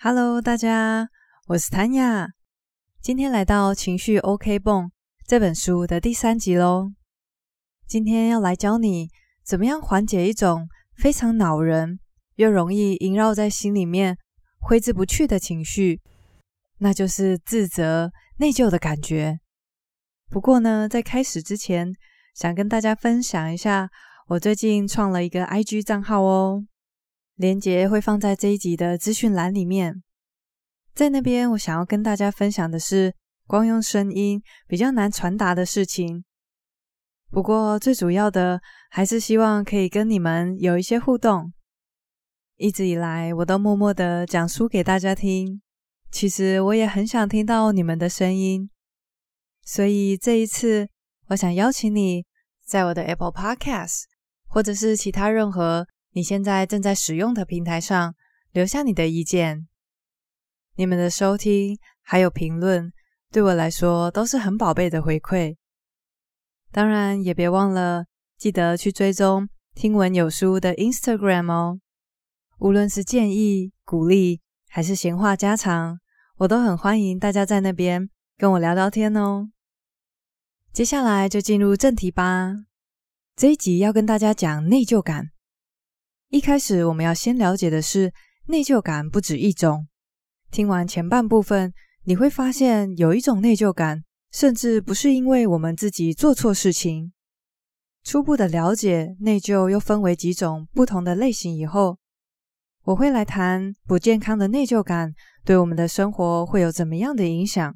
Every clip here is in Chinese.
Hello，大家，我是谭雅。今天来到《情绪 OK 泵》这本书的第三集喽。今天要来教你怎么样缓解一种非常恼人又容易萦绕在心里面挥之不去的情绪，那就是自责、内疚的感觉。不过呢，在开始之前，想跟大家分享一下，我最近创了一个 IG 账号哦。连结会放在这一集的资讯栏里面，在那边我想要跟大家分享的是，光用声音比较难传达的事情。不过最主要的还是希望可以跟你们有一些互动。一直以来我都默默的讲书给大家听，其实我也很想听到你们的声音。所以这一次，我想邀请你在我的 Apple Podcast 或者是其他任何。你现在正在使用的平台上留下你的意见，你们的收听还有评论对我来说都是很宝贝的回馈。当然，也别忘了记得去追踪听闻有书的 Instagram 哦。无论是建议、鼓励还是闲话家常，我都很欢迎大家在那边跟我聊聊天哦。接下来就进入正题吧。这一集要跟大家讲内疚感。一开始，我们要先了解的是，内疚感不止一种。听完前半部分，你会发现有一种内疚感，甚至不是因为我们自己做错事情。初步的了解内疚又分为几种不同的类型以后，我会来谈不健康的内疚感对我们的生活会有怎么样的影响。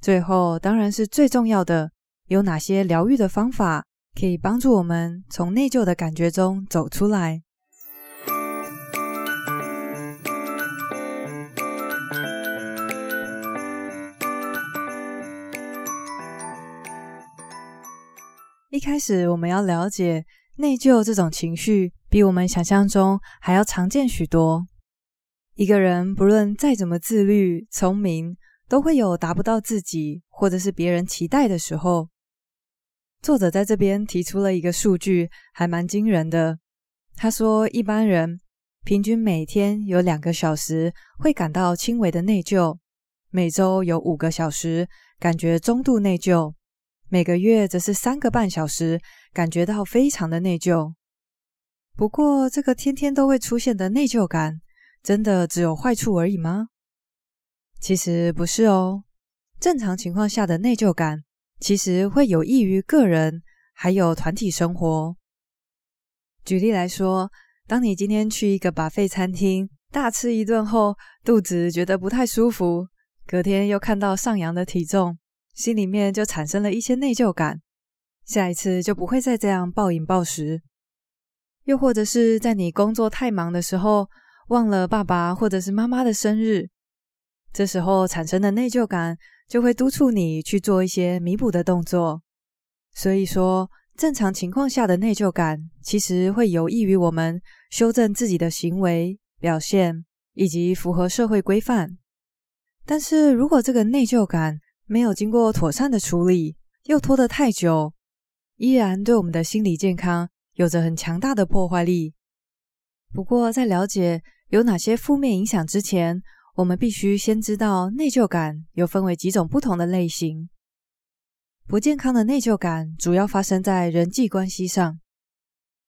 最后，当然是最重要的，有哪些疗愈的方法可以帮助我们从内疚的感觉中走出来。一开始，我们要了解内疚这种情绪，比我们想象中还要常见许多。一个人不论再怎么自律、聪明，都会有达不到自己或者是别人期待的时候。作者在这边提出了一个数据，还蛮惊人的。他说，一般人平均每天有两个小时会感到轻微的内疚，每周有五个小时感觉中度内疚。每个月则是三个半小时，感觉到非常的内疚。不过，这个天天都会出现的内疚感，真的只有坏处而已吗？其实不是哦。正常情况下的内疚感，其实会有益于个人还有团体生活。举例来说，当你今天去一个 buffet 餐厅大吃一顿后，肚子觉得不太舒服，隔天又看到上扬的体重。心里面就产生了一些内疚感，下一次就不会再这样暴饮暴食。又或者是在你工作太忙的时候，忘了爸爸或者是妈妈的生日，这时候产生的内疚感就会督促你去做一些弥补的动作。所以说，正常情况下的内疚感其实会有益于我们修正自己的行为表现以及符合社会规范。但是如果这个内疚感，没有经过妥善的处理，又拖得太久，依然对我们的心理健康有着很强大的破坏力。不过，在了解有哪些负面影响之前，我们必须先知道内疚感又分为几种不同的类型。不健康的内疚感主要发生在人际关系上。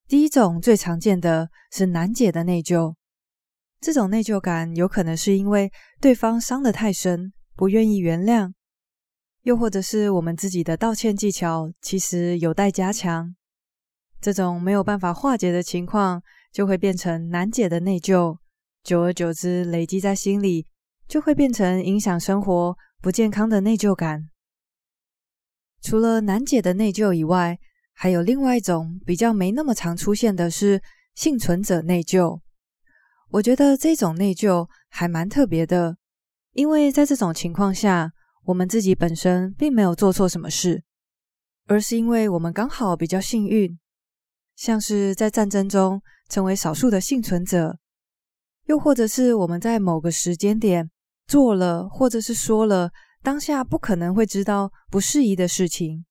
第一种最常见的是难解的内疚，这种内疚感有可能是因为对方伤得太深，不愿意原谅。又或者是我们自己的道歉技巧其实有待加强，这种没有办法化解的情况，就会变成难解的内疚，久而久之累积在心里，就会变成影响生活不健康的内疚感。除了难解的内疚以外，还有另外一种比较没那么常出现的是幸存者内疚。我觉得这种内疚还蛮特别的，因为在这种情况下，我们自己本身并没有做错什么事，而是因为我们刚好比较幸运，像是在战争中成为少数的幸存者，又或者是我们在某个时间点做了或者是说了当下不可能会知道不适宜的事情。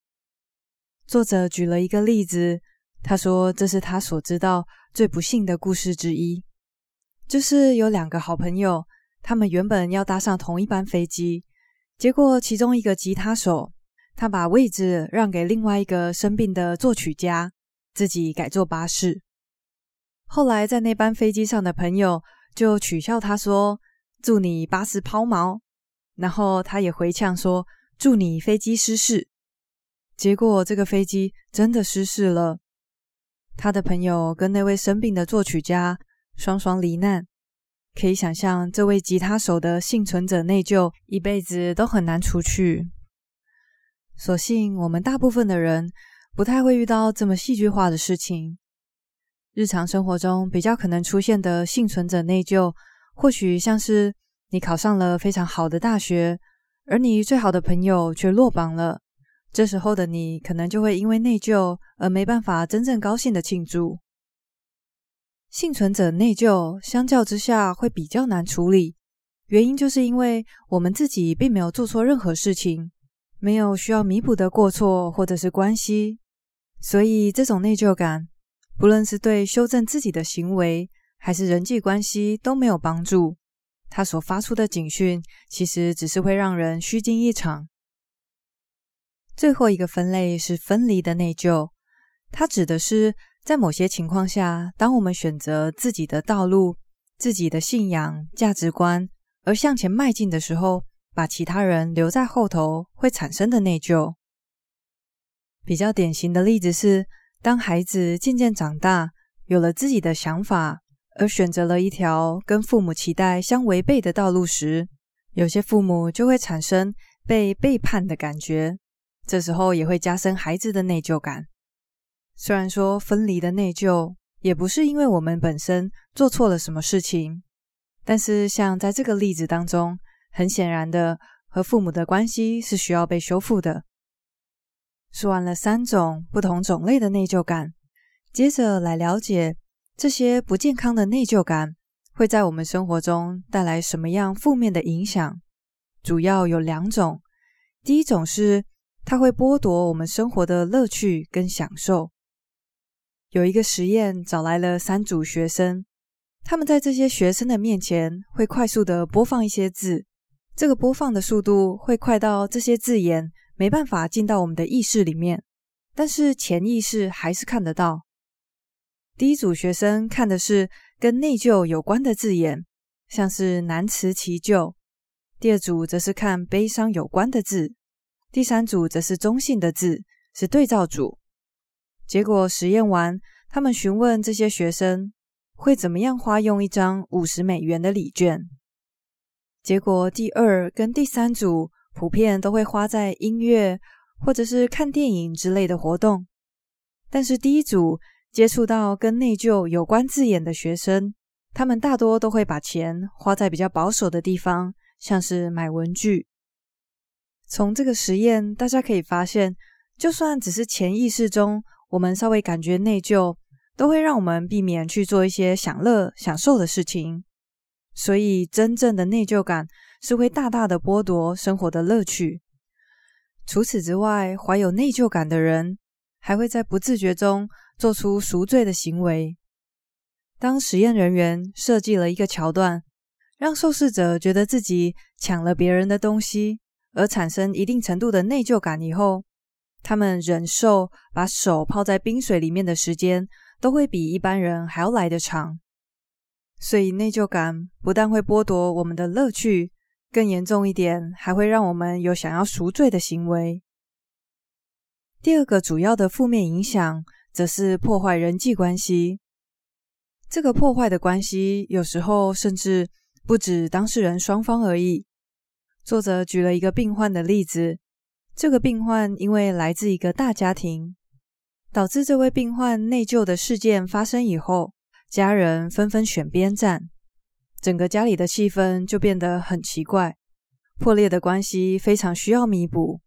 作者举了一个例子，他说这是他所知道最不幸的故事之一，就是有两个好朋友，他们原本要搭上同一班飞机，结果其中一个吉他手，他把位置让给另外一个生病的作曲家，自己改坐巴士。后来在那班飞机上的朋友就取笑他说：“祝你巴士抛锚。”然后他也回呛说：“祝你飞机失事。”结果这个飞机真的失事了，他的朋友跟那位生病的作曲家双双罹难。可以想象，这位吉他手的幸存者内疚一辈子都很难除去。所幸我们大部分的人不太会遇到这么戏剧化的事情。日常生活中比较可能出现的幸存者内疚，或许像是你考上了非常好的大学，而你最好的朋友却落榜了。这时候的你可能就会因为内疚而没办法真正高兴的庆祝。幸存者内疚相较之下会比较难处理，原因就是因为我们自己并没有做错任何事情，没有需要弥补的过错或者是关系，所以这种内疚感，不论是对修正自己的行为，还是人际关系都没有帮助。它所发出的警讯，其实只是会让人虚惊一场。最后一个分类是分离的内疚，它指的是，在某些情况下，当我们选择自己的道路、自己的信仰、价值观而向前迈进的时候，把其他人留在后头会产生的内疚。比较典型的例子是，当孩子渐渐长大，有了自己的想法，而选择了一条跟父母期待相违背的道路时，有些父母就会产生被背叛的感觉，这时候也会加深孩子的内疚感。虽然说分离的内疚也不是因为我们本身做错了什么事情，但是像在这个例子当中，很显然的和父母的关系是需要被修复的。说完了三种不同种类的内疚感，接着来了解这些不健康的内疚感会在我们生活中带来什么样负面的影响。主要有两种，第一种是它会剥夺我们生活的乐趣跟享受。有一个实验，找来了三组学生，他们在这些学生的面前会快速的播放一些字，这个播放的速度会快到这些字眼没办法进到我们的意识里面，但是潜意识还是看得到。第一组学生看的是跟内疚有关的字眼，像是难辞其咎；第二组则是看悲伤有关的字；第三组则是中性的字，是对照组。结果实验完，他们询问这些学生会怎么样花用一张五十美元的礼券。结果第二跟第三组普遍都会花在音乐或者是看电影之类的活动，但是第一组接触到跟内疚有关字眼的学生，他们大多都会把钱花在比较保守的地方，像是买文具。从这个实验，大家可以发现，就算只是潜意识中。我们稍微感觉内疚，都会让我们避免去做一些享乐、享受的事情。所以，真正的内疚感是会大大的剥夺生活的乐趣。除此之外，怀有内疚感的人还会在不自觉中做出赎罪的行为。当实验人员设计了一个桥段，让受试者觉得自己抢了别人的东西，而产生一定程度的内疚感以后，他们忍受把手泡在冰水里面的时间，都会比一般人还要来得长。所以内疚感不但会剥夺我们的乐趣，更严重一点，还会让我们有想要赎罪的行为。第二个主要的负面影响，则是破坏人际关系。这个破坏的关系，有时候甚至不止当事人双方而已。作者举了一个病患的例子。这个病患因为来自一个大家庭，导致这位病患内疚的事件发生以后，家人纷纷选边站，整个家里的气氛就变得很奇怪，破裂的关系非常需要弥补。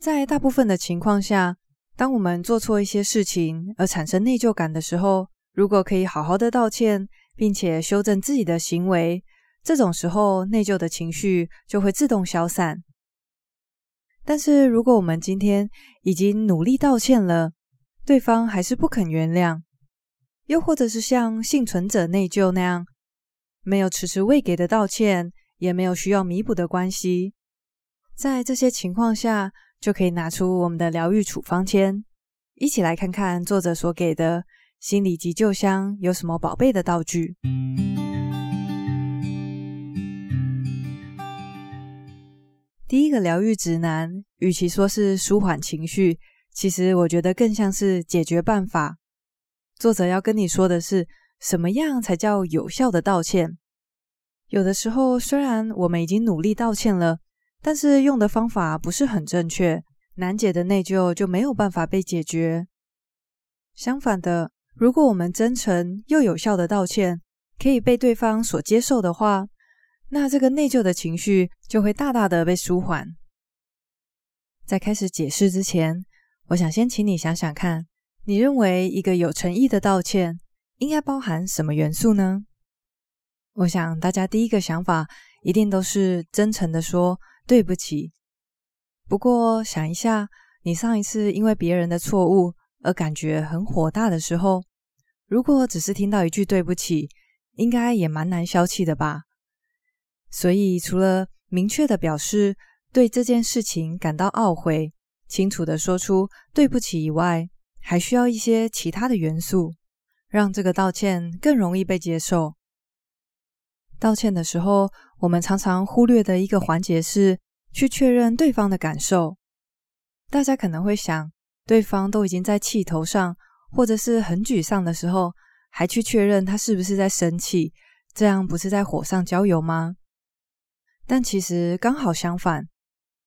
在大部分的情况下，当我们做错一些事情而产生内疚感的时候，如果可以好好的道歉，并且修正自己的行为，这种时候内疚的情绪就会自动消散。但是，如果我们今天已经努力道歉了，对方还是不肯原谅，又或者是像幸存者内疚那样，没有迟迟未给的道歉，也没有需要弥补的关系。在这些情况下，就可以拿出我们的疗愈处方签，一起来看看作者所给的心理急救箱有什么宝贝的道具。第一个疗愈指南，与其说是舒缓情绪，其实我觉得更像是解决办法。作者要跟你说的是，什么样才叫有效的道歉？有的时候，虽然我们已经努力道歉了，但是用的方法不是很正确，难解的内疚就没有办法被解决。相反的，如果我们真诚又有效的道歉，可以被对方所接受的话，那这个内疚的情绪就会大大的被舒缓。在开始解释之前，我想先请你想想看，你认为一个有诚意的道歉应该包含什么元素呢？我想大家第一个想法一定都是真诚的说对不起。不过想一下，你上一次因为别人的错误而感觉很火大的时候，如果只是听到一句对不起，应该也蛮难消气的吧？所以除了明确的表示对这件事情感到懊悔，清楚的说出对不起以外，还需要一些其他的元素，让这个道歉更容易被接受。道歉的时候，我们常常忽略的一个环节是去确认对方的感受。大家可能会想，对方都已经在气头上，或者是很沮丧的时候，还去确认他是不是在生气，这样不是在火上浇油吗？但其实刚好相反，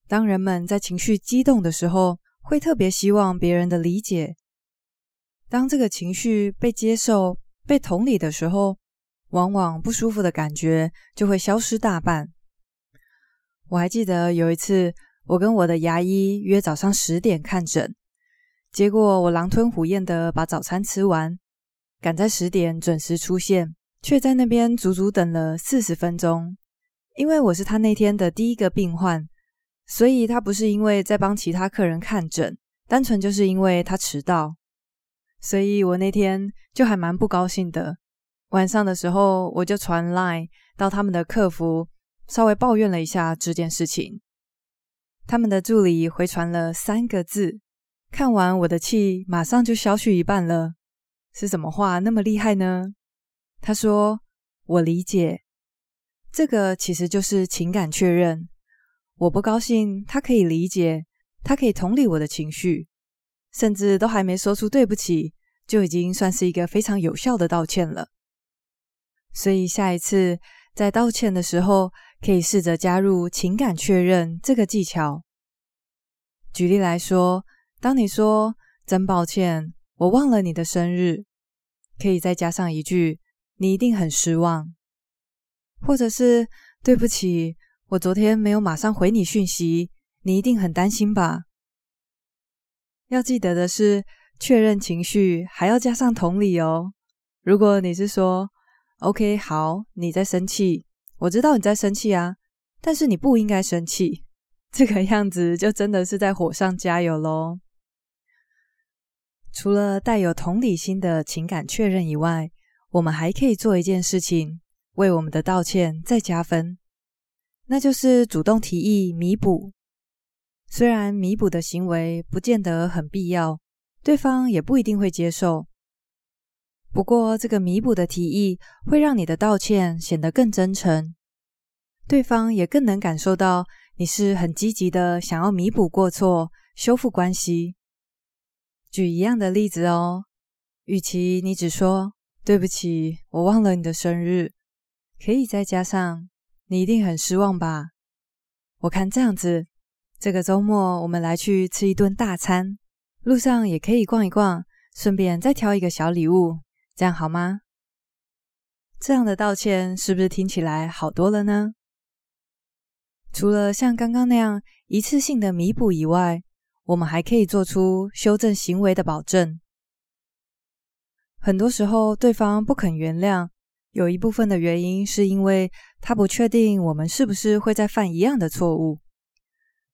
当人们在情绪激动的时候，会特别希望别人的理解。当这个情绪被接受、被同理的时候，往往不舒服的感觉就会消失大半。我还记得有一次，我跟我的牙医约早上十点看诊，结果我狼吞虎咽的把早餐吃完，赶在十点准时出现，却在那边足足等了四十分钟。因为我是他那天的第一个病患，所以他不是因为在帮其他客人看诊，单纯就是因为他迟到。所以我那天就还蛮不高兴的。晚上的时候，我就传赖到他们的客服，稍微抱怨了一下这件事情。他们的助理回传了三个字，看完我的气马上就消去一半了。是什么话那么厉害呢？他说：“我理解。”这个其实就是情感确认。我不高兴，他可以理解，他可以同理我的情绪，甚至都还没说出对不起，就已经算是一个非常有效的道歉了。所以下一次在道歉的时候，可以试着加入情感确认这个技巧。举例来说，当你说“真抱歉，我忘了你的生日”，可以再加上一句“你一定很失望”，或者是“对不起，我昨天没有马上回你讯息，你一定很担心吧”。要记得的是，确认情绪还要加上同理哦。如果你是说，OK，好，你在生气，我知道你在生气啊，但是你不应该生气，这个样子就真的是在火上加油喽。除了带有同理心的情感确认以外，我们还可以做一件事情，为我们的道歉再加分，那就是主动提议弥补。虽然弥补的行为不见得很必要，对方也不一定会接受。不过，这个弥补的提议会让你的道歉显得更真诚，对方也更能感受到你是很积极的想要弥补过错、修复关系。举一样的例子哦，与其你只说“对不起，我忘了你的生日”，可以再加上“你一定很失望吧”。我看这样子，这个周末我们来去吃一顿大餐，路上也可以逛一逛，顺便再挑一个小礼物。这样好吗？这样的道歉是不是听起来好多了呢？除了像刚刚那样一次性的弥补以外，我们还可以做出修正行为的保证。很多时候，对方不肯原谅，有一部分的原因是因为他不确定我们是不是会再犯一样的错误。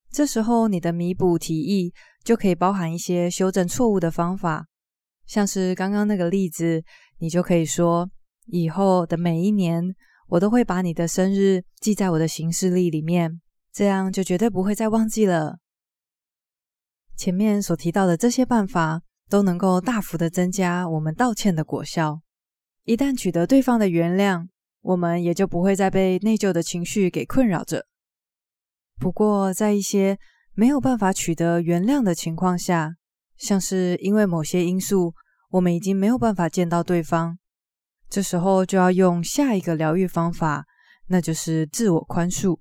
这时候，你的弥补提议就可以包含一些修正错误的方法。像是刚刚那个例子，你就可以说：以后的每一年，我都会把你的生日记在我的行事历里面，这样就绝对不会再忘记了。前面所提到的这些办法，都能够大幅的增加我们道歉的果效。一旦取得对方的原谅，我们也就不会再被内疚的情绪给困扰着。不过，在一些没有办法取得原谅的情况下，像是因为某些因素，我们已经没有办法见到对方，这时候就要用下一个疗愈方法，那就是自我宽恕。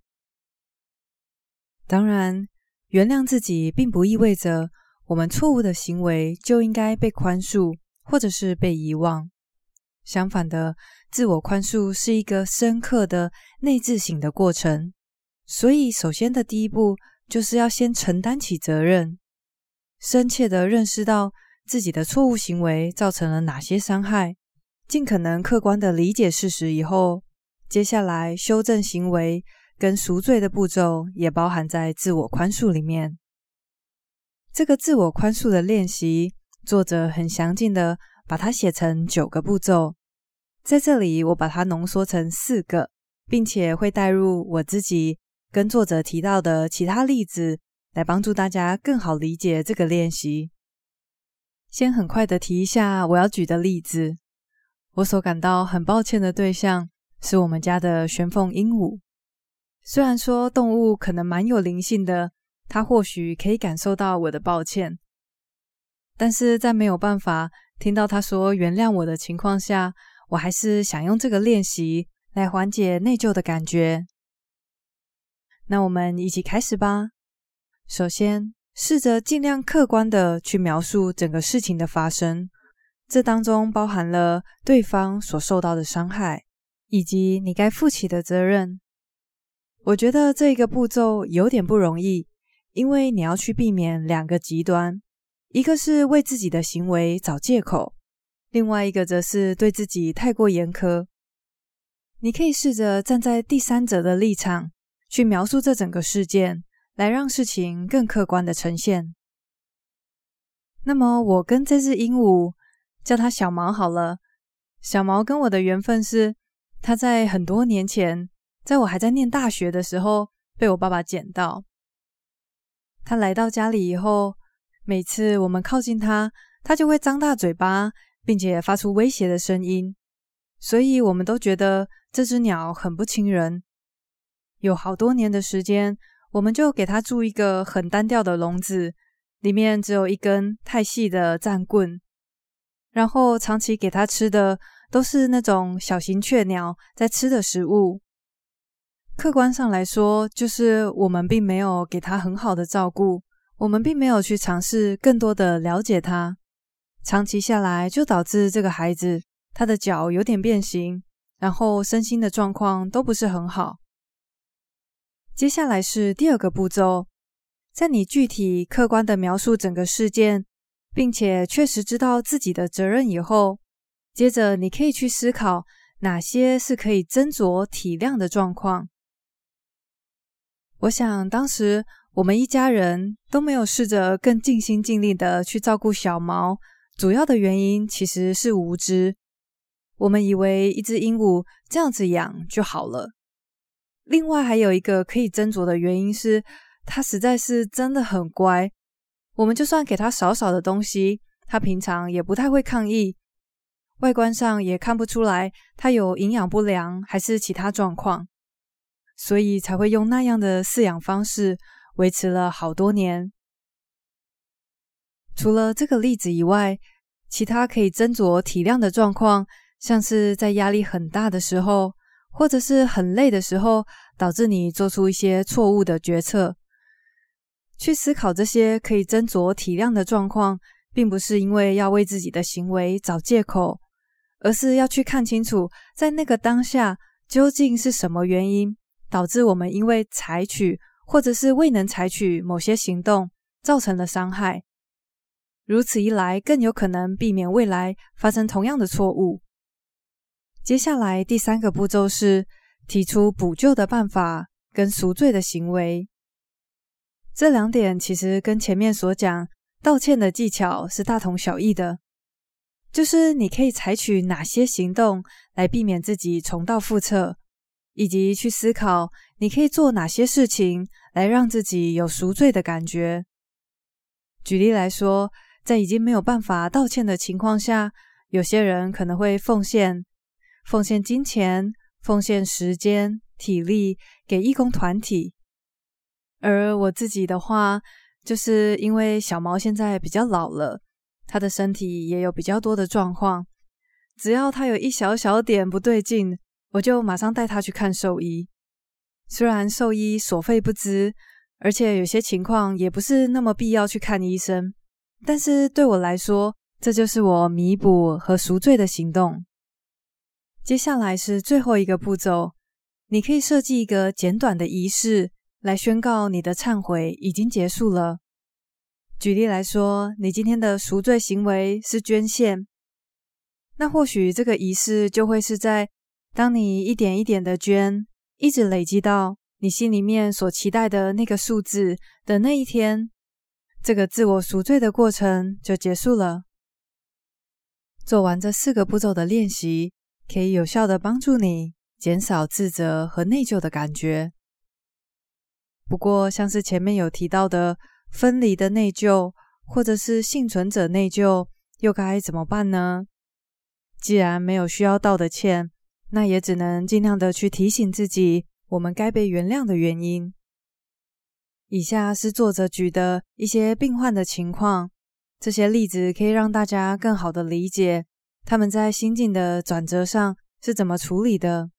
当然，原谅自己并不意味着我们错误的行为就应该被宽恕，或者是被遗忘。相反的，自我宽恕是一个深刻的内自省的过程。所以，首先的第一步就是要先承担起责任，深切的认识到自己的错误行为造成了哪些伤害，尽可能客观的理解事实以后，接下来修正行为跟赎罪的步骤也包含在自我宽恕里面。这个自我宽恕的练习，作者很详尽的把它写成九个步骤，在这里我把它浓缩成四个，并且会带入我自己。跟作者提到的其他例子，来帮助大家更好理解这个练习。先很快的提一下我要举的例子。我所感到很抱歉的对象是我们家的玄凤鹦鹉。虽然说动物可能蛮有灵性的，它或许可以感受到我的抱歉，但是在没有办法听到它说原谅我的情况下，我还是想用这个练习来缓解内疚的感觉。那我们一起开始吧。首先，试着尽量客观的去描述整个事情的发生，这当中包含了对方所受到的伤害，以及你该负起的责任。我觉得这个步骤有点不容易，因为你要去避免两个极端，一个是为自己的行为找借口，另外一个则是对自己太过严苛。你可以试着站在第三者的立场。去描述这整个事件，来让事情更客观的呈现。那么，我跟这只鹦鹉叫它小毛好了。小毛跟我的缘分是，它在很多年前，在我还在念大学的时候，被我爸爸捡到。它来到家里以后，每次我们靠近它，它就会张大嘴巴，并且发出威胁的声音，所以我们都觉得这只鸟很不亲人。有好多年的时间，我们就给它住一个很单调的笼子，里面只有一根太细的战棍，然后长期给它吃的都是那种小型雀鸟在吃的食物。客观上来说，就是我们并没有给它很好的照顾，我们并没有去尝试更多的了解它。长期下来，就导致这个孩子他的脚有点变形，然后身心的状况都不是很好。接下来是第二个步骤，在你具体客观的描述整个事件，并且确实知道自己的责任以后，接着你可以去思考哪些是可以斟酌体谅的状况。我想当时我们一家人都没有试着更尽心尽力的去照顾小毛，主要的原因其实是无知。我们以为一只鹦鹉这样子养就好了。另外还有一个可以斟酌的原因是，它实在是真的很乖。我们就算给它少少的东西，它平常也不太会抗议，外观上也看不出来它有营养不良还是其他状况，所以才会用那样的饲养方式维持了好多年。除了这个例子以外，其他可以斟酌体谅的状况，像是在压力很大的时候。或者是很累的时候，导致你做出一些错误的决策。去思考这些可以斟酌体谅的状况，并不是因为要为自己的行为找借口，而是要去看清楚，在那个当下究竟是什么原因导致我们因为采取或者是未能采取某些行动造成了伤害。如此一来，更有可能避免未来发生同样的错误。接下来第三个步骤是提出补救的办法跟赎罪的行为。这两点其实跟前面所讲道歉的技巧是大同小异的，就是你可以采取哪些行动来避免自己重蹈覆辙，以及去思考你可以做哪些事情来让自己有赎罪的感觉。举例来说，在已经没有办法道歉的情况下，有些人可能会奉献、奉献金钱、奉献时间、体力给义工团体。而我自己的话，就是因为小毛现在比较老了，他的身体也有比较多的状况。只要他有一小小点不对劲，我就马上带他去看兽医。虽然兽医所费不貲，而且有些情况也不是那么必要去看医生，但是对我来说，这就是我弥补和赎罪的行动。接下来是最后一个步骤，你可以设计一个简短的仪式，来宣告你的忏悔已经结束了。举例来说，你今天的赎罪行为是捐献。那或许这个仪式就会是在当你一点一点的捐，一直累积到你心里面所期待的那个数字的那一天，这个自我赎罪的过程就结束了。做完这四个步骤的练习，可以有效地帮助你减少自责和内疚的感觉。不过，像是前面有提到的分离的内疚，或者是幸存者内疚，又该怎么办呢？既然没有需要道的歉，那也只能尽量的去提醒自己，我们该被原谅的原因。以下是作者举的一些病患的情况，这些例子可以让大家更好的理解他们在心境的转折上是怎么处理的。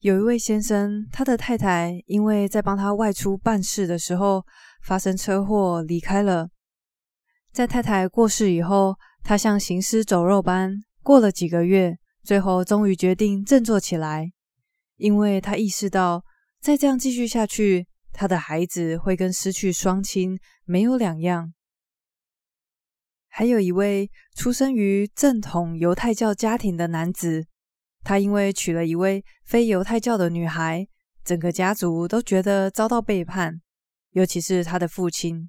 有一位先生，他的太太因为在帮他外出办事的时候发生车祸离开了，在太太过世以后。他像行尸走肉般过了几个月，最后终于决定振作起来，因为他意识到再这样继续下去，他的孩子会跟失去双亲没有两样。还有一位出生于正统犹太教家庭的男子，他因为娶了一位非犹太教的女孩，整个家族都觉得遭到背叛，尤其是他的父亲。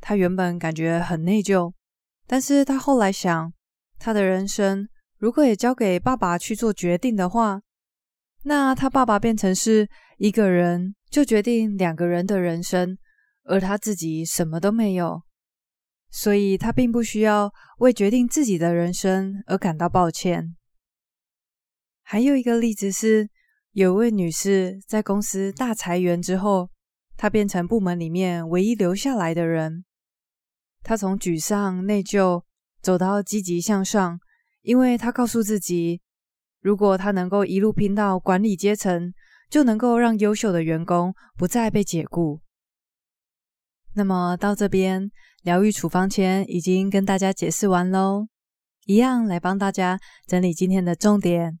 他原本感觉很内疚。但是他后来想，他的人生如果也交给爸爸去做决定的话，那他爸爸变成是一个人就决定两个人的人生，而他自己什么都没有，所以他并不需要为决定自己的人生而感到抱歉。还有一个例子是，有位女士在公司大裁员之后，她变成部门里面唯一留下来的人。她从沮丧、内疚走到积极向上，因为她告诉自己，如果他能够一路拼到管理阶层，就能够让优秀的员工不再被解雇。那么到这边，疗愈处方前已经跟大家解释完喽，一样来帮大家整理今天的重点。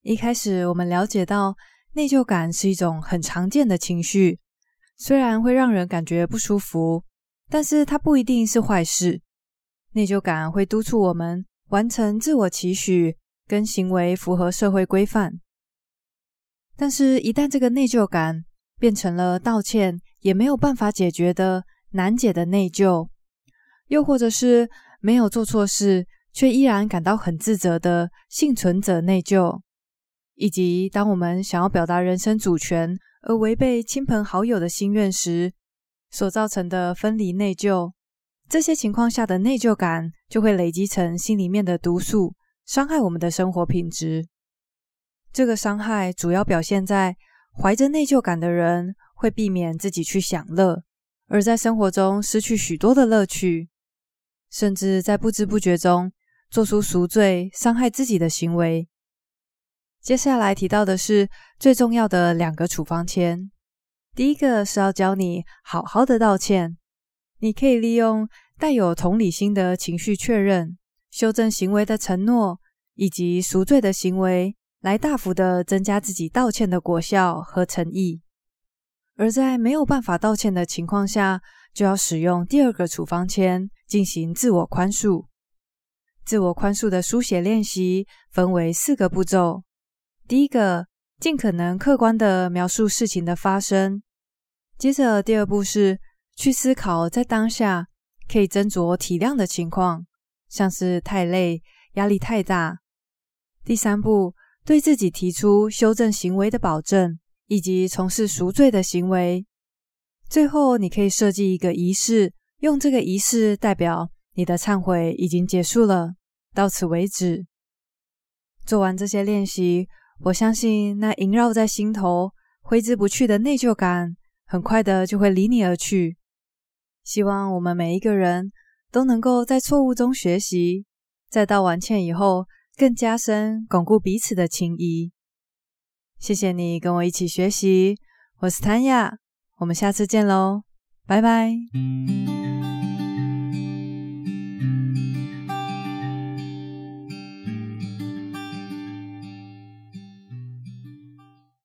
一开始我们了解到，内疚感是一种很常见的情绪，虽然会让人感觉不舒服。但是它不一定是坏事。内疚感会督促我们完成自我期许跟行为符合社会规范。但是，一旦这个内疚感变成了道歉也没有办法解决的难解的内疚，又或者是没有做错事却依然感到很自责的幸存者内疚，以及当我们想要表达人生主权而违背亲朋好友的心愿时，所造成的分离内疚，这些情况下的内疚感就会累积成心里面的毒素，伤害我们的生活品质。这个伤害主要表现在怀着内疚感的人会避免自己去享乐，而在生活中失去许多的乐趣，甚至在不知不觉中做出赎罪、伤害自己的行为。接下来提到的是最重要的两个处方签。第一个是要教你好好的道歉，你可以利用带有同理心的情绪确认、修正行为的承诺以及赎罪的行为，来大幅的增加自己道歉的果效和诚意。而在没有办法道歉的情况下，就要使用第二个处方签进行自我宽恕。自我宽恕的书写练习分为四个步骤，第一个。尽可能客观的描述事情的发生。接着，第二步是去思考在当下可以斟酌体谅的情况，像是太累、压力太大。第三步对自己提出修正行为的保证，以及从事赎罪的行为。最后，你可以设计一个仪式，用这个仪式代表你的忏悔已经结束了，到此为止。做完这些练习，我相信那萦绕在心头、挥之不去的内疚感，很快的就会离你而去。希望我们每一个人都能够在错误中学习，在道完歉以后，更加深巩固彼此的情谊。谢谢你跟我一起学习，我是谭雅，我们下次见喽，拜拜。